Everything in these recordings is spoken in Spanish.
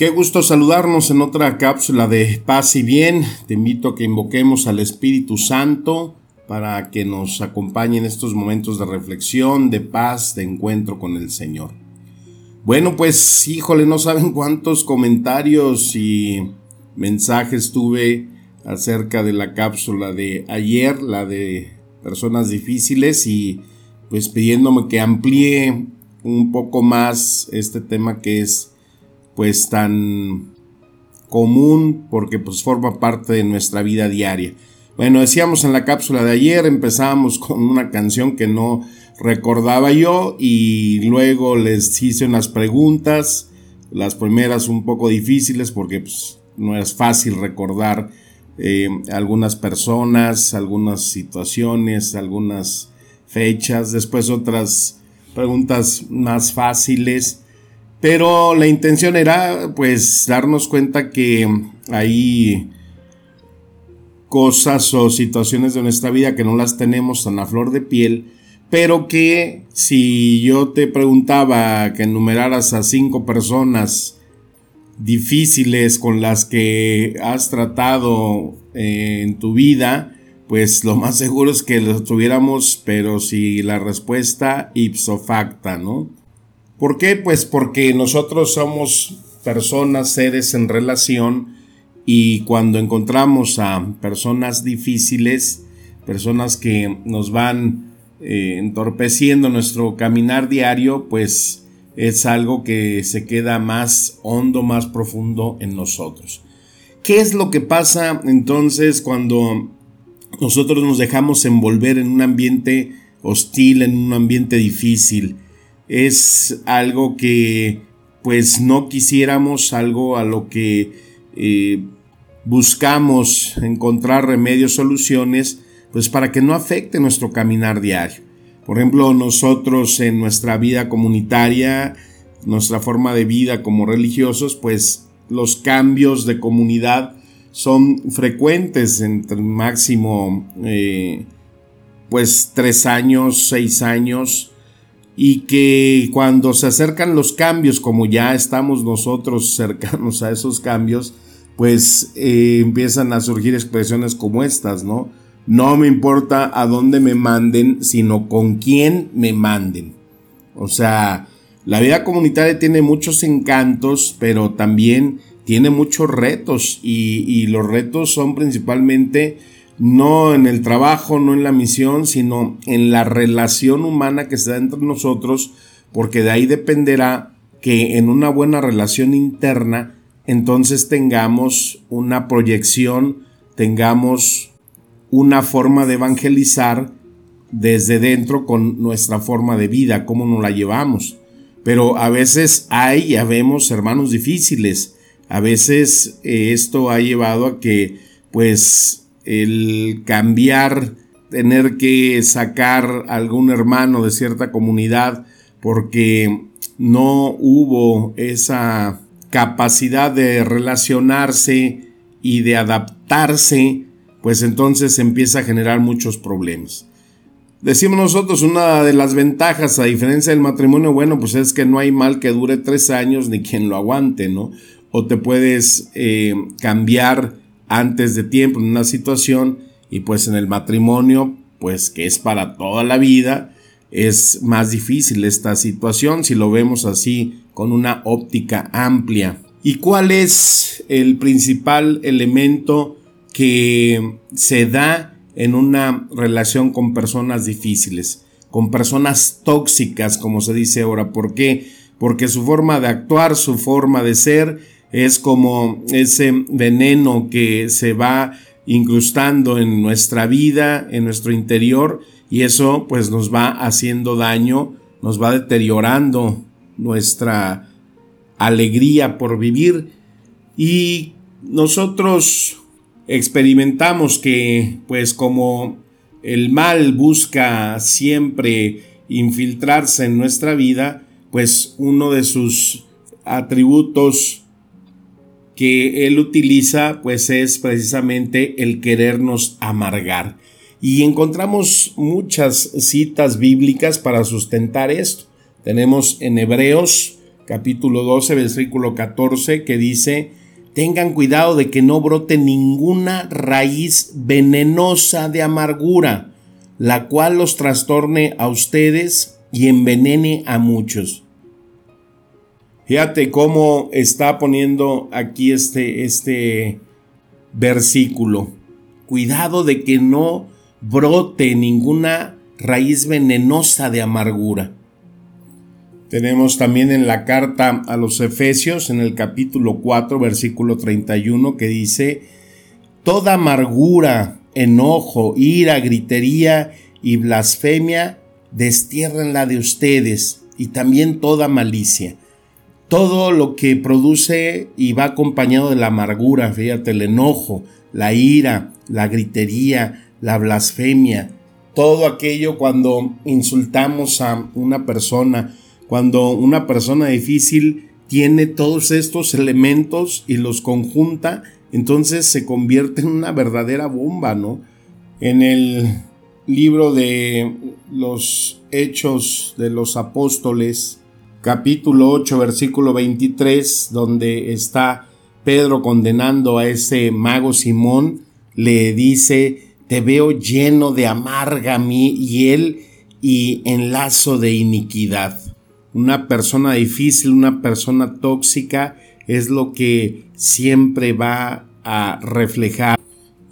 Qué gusto saludarnos en otra cápsula de paz y bien. Te invito a que invoquemos al Espíritu Santo para que nos acompañe en estos momentos de reflexión, de paz, de encuentro con el Señor. Bueno, pues híjole, no saben cuántos comentarios y mensajes tuve acerca de la cápsula de ayer, la de personas difíciles y pues pidiéndome que amplíe un poco más este tema que es pues tan común porque pues forma parte de nuestra vida diaria. Bueno, decíamos en la cápsula de ayer, empezamos con una canción que no recordaba yo y luego les hice unas preguntas, las primeras un poco difíciles porque pues, no es fácil recordar eh, algunas personas, algunas situaciones, algunas fechas, después otras preguntas más fáciles pero la intención era pues darnos cuenta que hay cosas o situaciones de nuestra vida que no las tenemos tan a flor de piel, pero que si yo te preguntaba que enumeraras a cinco personas difíciles con las que has tratado eh, en tu vida, pues lo más seguro es que lo tuviéramos, pero si la respuesta ipso facta, ¿no? ¿Por qué? Pues porque nosotros somos personas, seres en relación y cuando encontramos a personas difíciles, personas que nos van eh, entorpeciendo nuestro caminar diario, pues es algo que se queda más hondo, más profundo en nosotros. ¿Qué es lo que pasa entonces cuando nosotros nos dejamos envolver en un ambiente hostil, en un ambiente difícil? Es algo que pues no quisiéramos, algo a lo que eh, buscamos encontrar remedios, soluciones, pues para que no afecte nuestro caminar diario. Por ejemplo, nosotros en nuestra vida comunitaria, nuestra forma de vida como religiosos, pues los cambios de comunidad son frecuentes entre máximo eh, pues tres años, seis años, y que cuando se acercan los cambios, como ya estamos nosotros cercanos a esos cambios, pues eh, empiezan a surgir expresiones como estas, ¿no? No me importa a dónde me manden, sino con quién me manden. O sea, la vida comunitaria tiene muchos encantos, pero también tiene muchos retos y, y los retos son principalmente no en el trabajo, no en la misión, sino en la relación humana que se da entre nosotros, porque de ahí dependerá que en una buena relación interna, entonces tengamos una proyección, tengamos una forma de evangelizar desde dentro con nuestra forma de vida, cómo nos la llevamos. Pero a veces hay, ya vemos, hermanos difíciles. A veces eh, esto ha llevado a que, pues, el cambiar, tener que sacar algún hermano de cierta comunidad porque no hubo esa capacidad de relacionarse y de adaptarse, pues entonces empieza a generar muchos problemas. Decimos nosotros, una de las ventajas, a diferencia del matrimonio, bueno, pues es que no hay mal que dure tres años ni quien lo aguante, ¿no? O te puedes eh, cambiar antes de tiempo en una situación y pues en el matrimonio, pues que es para toda la vida, es más difícil esta situación si lo vemos así con una óptica amplia. ¿Y cuál es el principal elemento que se da en una relación con personas difíciles, con personas tóxicas, como se dice ahora? ¿Por qué? Porque su forma de actuar, su forma de ser, es como ese veneno que se va incrustando en nuestra vida, en nuestro interior, y eso pues nos va haciendo daño, nos va deteriorando nuestra alegría por vivir. Y nosotros experimentamos que pues como el mal busca siempre infiltrarse en nuestra vida, pues uno de sus atributos que él utiliza pues es precisamente el querernos amargar. Y encontramos muchas citas bíblicas para sustentar esto. Tenemos en Hebreos capítulo 12 versículo 14 que dice, tengan cuidado de que no brote ninguna raíz venenosa de amargura, la cual los trastorne a ustedes y envenene a muchos. Fíjate cómo está poniendo aquí este, este versículo. Cuidado de que no brote ninguna raíz venenosa de amargura. Tenemos también en la carta a los Efesios, en el capítulo 4, versículo 31, que dice, Toda amargura, enojo, ira, gritería y blasfemia, destiérrenla de ustedes, y también toda malicia todo lo que produce y va acompañado de la amargura, fíjate, el enojo, la ira, la gritería, la blasfemia, todo aquello cuando insultamos a una persona, cuando una persona difícil tiene todos estos elementos y los conjunta, entonces se convierte en una verdadera bomba, ¿no? En el libro de los Hechos de los Apóstoles, capítulo 8, versículo 23, donde está Pedro condenando a ese mago Simón, le dice, te veo lleno de amarga y él y en lazo de iniquidad. Una persona difícil, una persona tóxica es lo que siempre va a reflejar.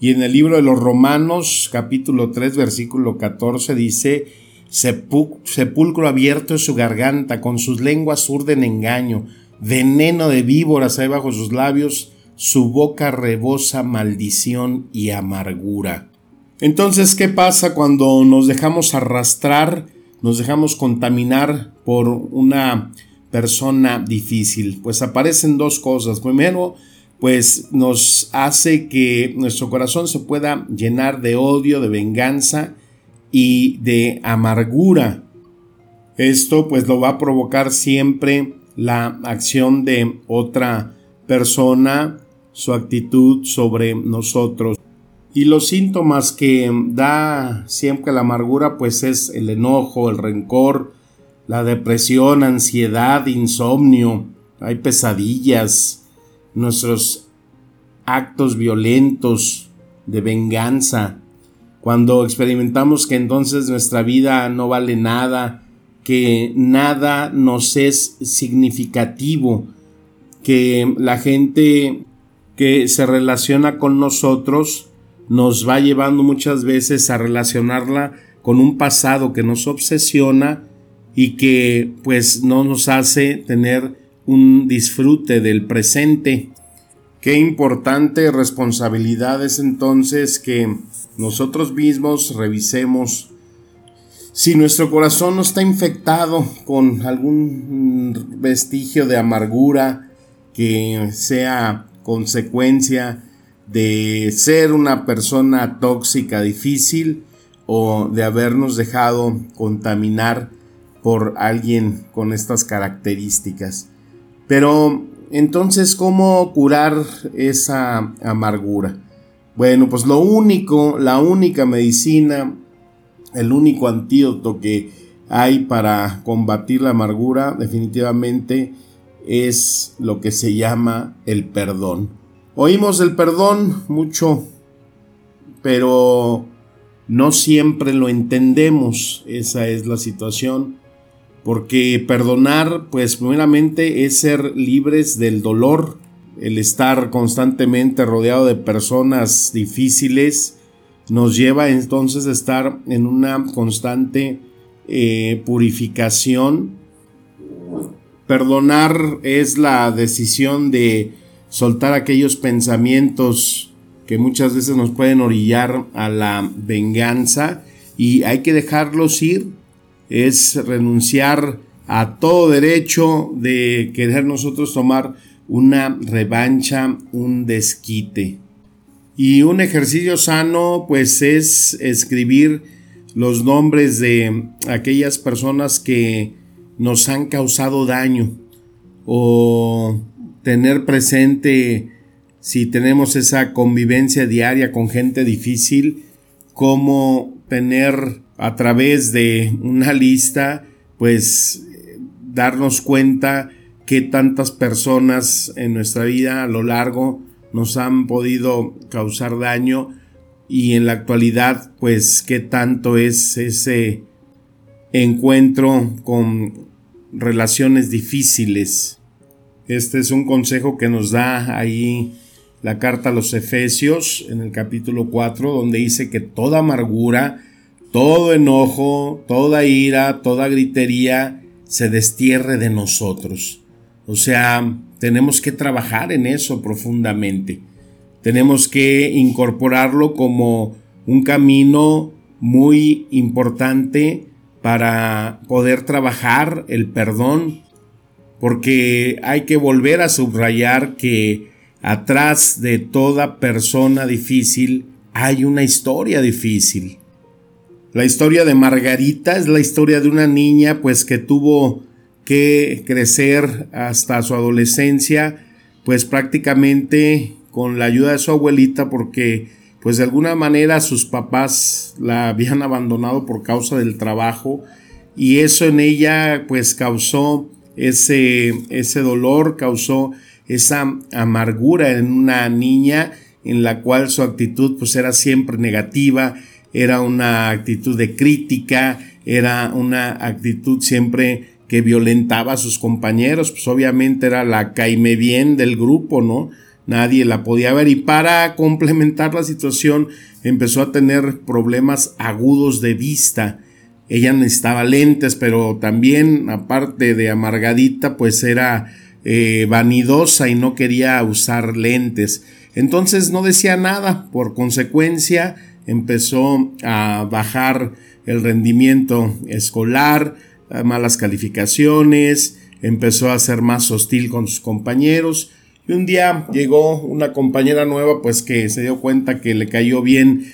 Y en el libro de los Romanos, capítulo 3, versículo 14, dice, sepulcro abierto es su garganta, con sus lenguas urden engaño, veneno de víboras hay bajo sus labios, su boca rebosa maldición y amargura. Entonces, ¿qué pasa cuando nos dejamos arrastrar, nos dejamos contaminar por una persona difícil? Pues aparecen dos cosas. Primero, pues nos hace que nuestro corazón se pueda llenar de odio, de venganza, y de amargura. Esto pues lo va a provocar siempre la acción de otra persona, su actitud sobre nosotros. Y los síntomas que da siempre la amargura pues es el enojo, el rencor, la depresión, ansiedad, insomnio, hay pesadillas, nuestros actos violentos de venganza, cuando experimentamos que entonces nuestra vida no vale nada, que nada nos es significativo, que la gente que se relaciona con nosotros nos va llevando muchas veces a relacionarla con un pasado que nos obsesiona y que pues no nos hace tener un disfrute del presente. Qué importante responsabilidad es entonces que nosotros mismos revisemos si nuestro corazón no está infectado con algún vestigio de amargura que sea consecuencia de ser una persona tóxica difícil o de habernos dejado contaminar por alguien con estas características. Pero entonces, ¿cómo curar esa amargura? Bueno, pues lo único, la única medicina, el único antídoto que hay para combatir la amargura definitivamente es lo que se llama el perdón. Oímos el perdón mucho, pero no siempre lo entendemos. Esa es la situación. Porque perdonar, pues primeramente es ser libres del dolor, el estar constantemente rodeado de personas difíciles nos lleva entonces a estar en una constante eh, purificación. Perdonar es la decisión de soltar aquellos pensamientos que muchas veces nos pueden orillar a la venganza y hay que dejarlos ir. Es renunciar a todo derecho de querer nosotros tomar una revancha, un desquite. Y un ejercicio sano pues es escribir los nombres de aquellas personas que nos han causado daño o tener presente si tenemos esa convivencia diaria con gente difícil, como tener a través de una lista, pues darnos cuenta que tantas personas en nuestra vida a lo largo nos han podido causar daño y en la actualidad pues qué tanto es ese encuentro con relaciones difíciles. Este es un consejo que nos da ahí la carta a los Efesios en el capítulo 4 donde dice que toda amargura, todo enojo, toda ira, toda gritería se destierre de nosotros. O sea, tenemos que trabajar en eso profundamente. Tenemos que incorporarlo como un camino muy importante para poder trabajar el perdón, porque hay que volver a subrayar que atrás de toda persona difícil hay una historia difícil. La historia de Margarita es la historia de una niña pues que tuvo que crecer hasta su adolescencia pues prácticamente con la ayuda de su abuelita porque pues de alguna manera sus papás la habían abandonado por causa del trabajo y eso en ella pues causó ese, ese dolor, causó esa amargura en una niña en la cual su actitud pues era siempre negativa, era una actitud de crítica, era una actitud siempre que violentaba a sus compañeros, pues obviamente era la caime bien del grupo, ¿no? nadie la podía ver y para complementar la situación empezó a tener problemas agudos de vista. Ella necesitaba lentes, pero también aparte de amargadita, pues era eh, vanidosa y no quería usar lentes. Entonces no decía nada, por consecuencia empezó a bajar el rendimiento escolar, malas calificaciones, empezó a ser más hostil con sus compañeros y un día llegó una compañera nueva, pues que se dio cuenta que le cayó bien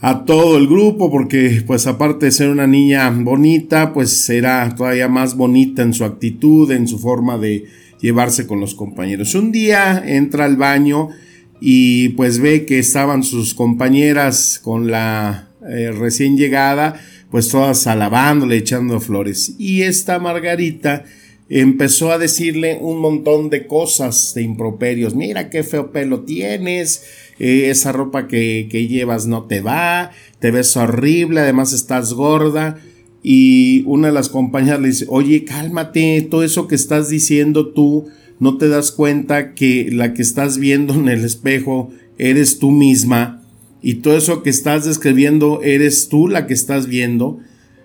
a todo el grupo, porque pues aparte de ser una niña bonita, pues era todavía más bonita en su actitud, en su forma de llevarse con los compañeros. Un día entra al baño y pues ve que estaban sus compañeras con la eh, recién llegada, pues todas alabándole, echando flores. Y esta Margarita, empezó a decirle un montón de cosas, de improperios. Mira qué feo pelo tienes, eh, esa ropa que, que, llevas no te va, te ves horrible, además estás gorda. Y una de las compañeras le dice, oye, cálmate, todo eso que estás diciendo tú, no te das cuenta que la que estás viendo en el espejo eres tú misma. Y todo eso que estás describiendo eres tú la que estás viendo.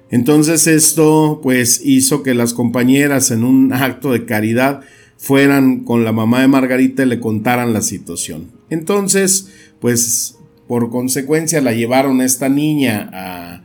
Entonces esto pues hizo que las compañeras en un acto de caridad fueran con la mamá de Margarita y le contaran la situación. Entonces pues por consecuencia la llevaron a esta niña a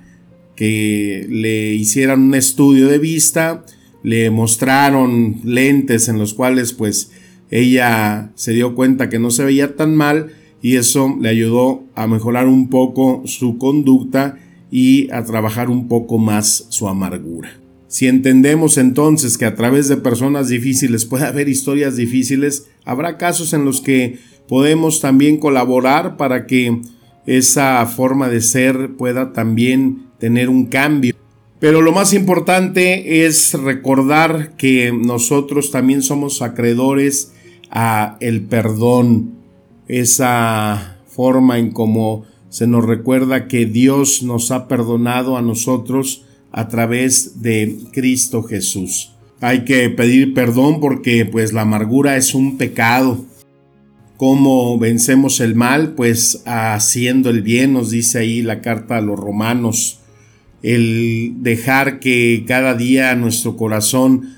que le hicieran un estudio de vista, le mostraron lentes en los cuales pues ella se dio cuenta que no se veía tan mal y eso le ayudó a mejorar un poco su conducta y a trabajar un poco más su amargura. Si entendemos entonces que a través de personas difíciles puede haber historias difíciles, habrá casos en los que podemos también colaborar para que esa forma de ser pueda también tener un cambio. Pero lo más importante es recordar que nosotros también somos acreedores a el perdón, esa forma en cómo se nos recuerda que Dios nos ha perdonado a nosotros a través de Cristo Jesús. Hay que pedir perdón porque pues la amargura es un pecado. ¿Cómo vencemos el mal? Pues haciendo el bien, nos dice ahí la carta a los romanos. El dejar que cada día nuestro corazón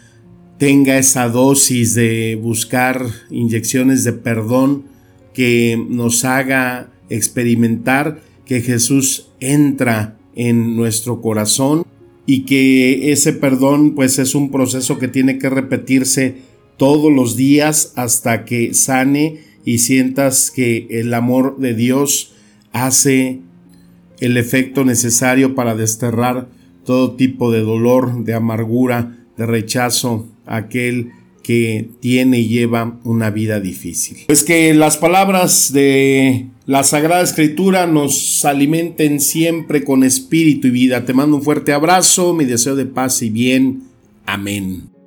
tenga esa dosis de buscar inyecciones de perdón que nos haga experimentar que Jesús entra en nuestro corazón y que ese perdón pues es un proceso que tiene que repetirse todos los días hasta que sane y sientas que el amor de Dios hace el efecto necesario para desterrar todo tipo de dolor, de amargura, de rechazo a aquel que tiene y lleva una vida difícil. Pues que las palabras de la Sagrada Escritura nos alimenten siempre con espíritu y vida. Te mando un fuerte abrazo, mi deseo de paz y bien. Amén.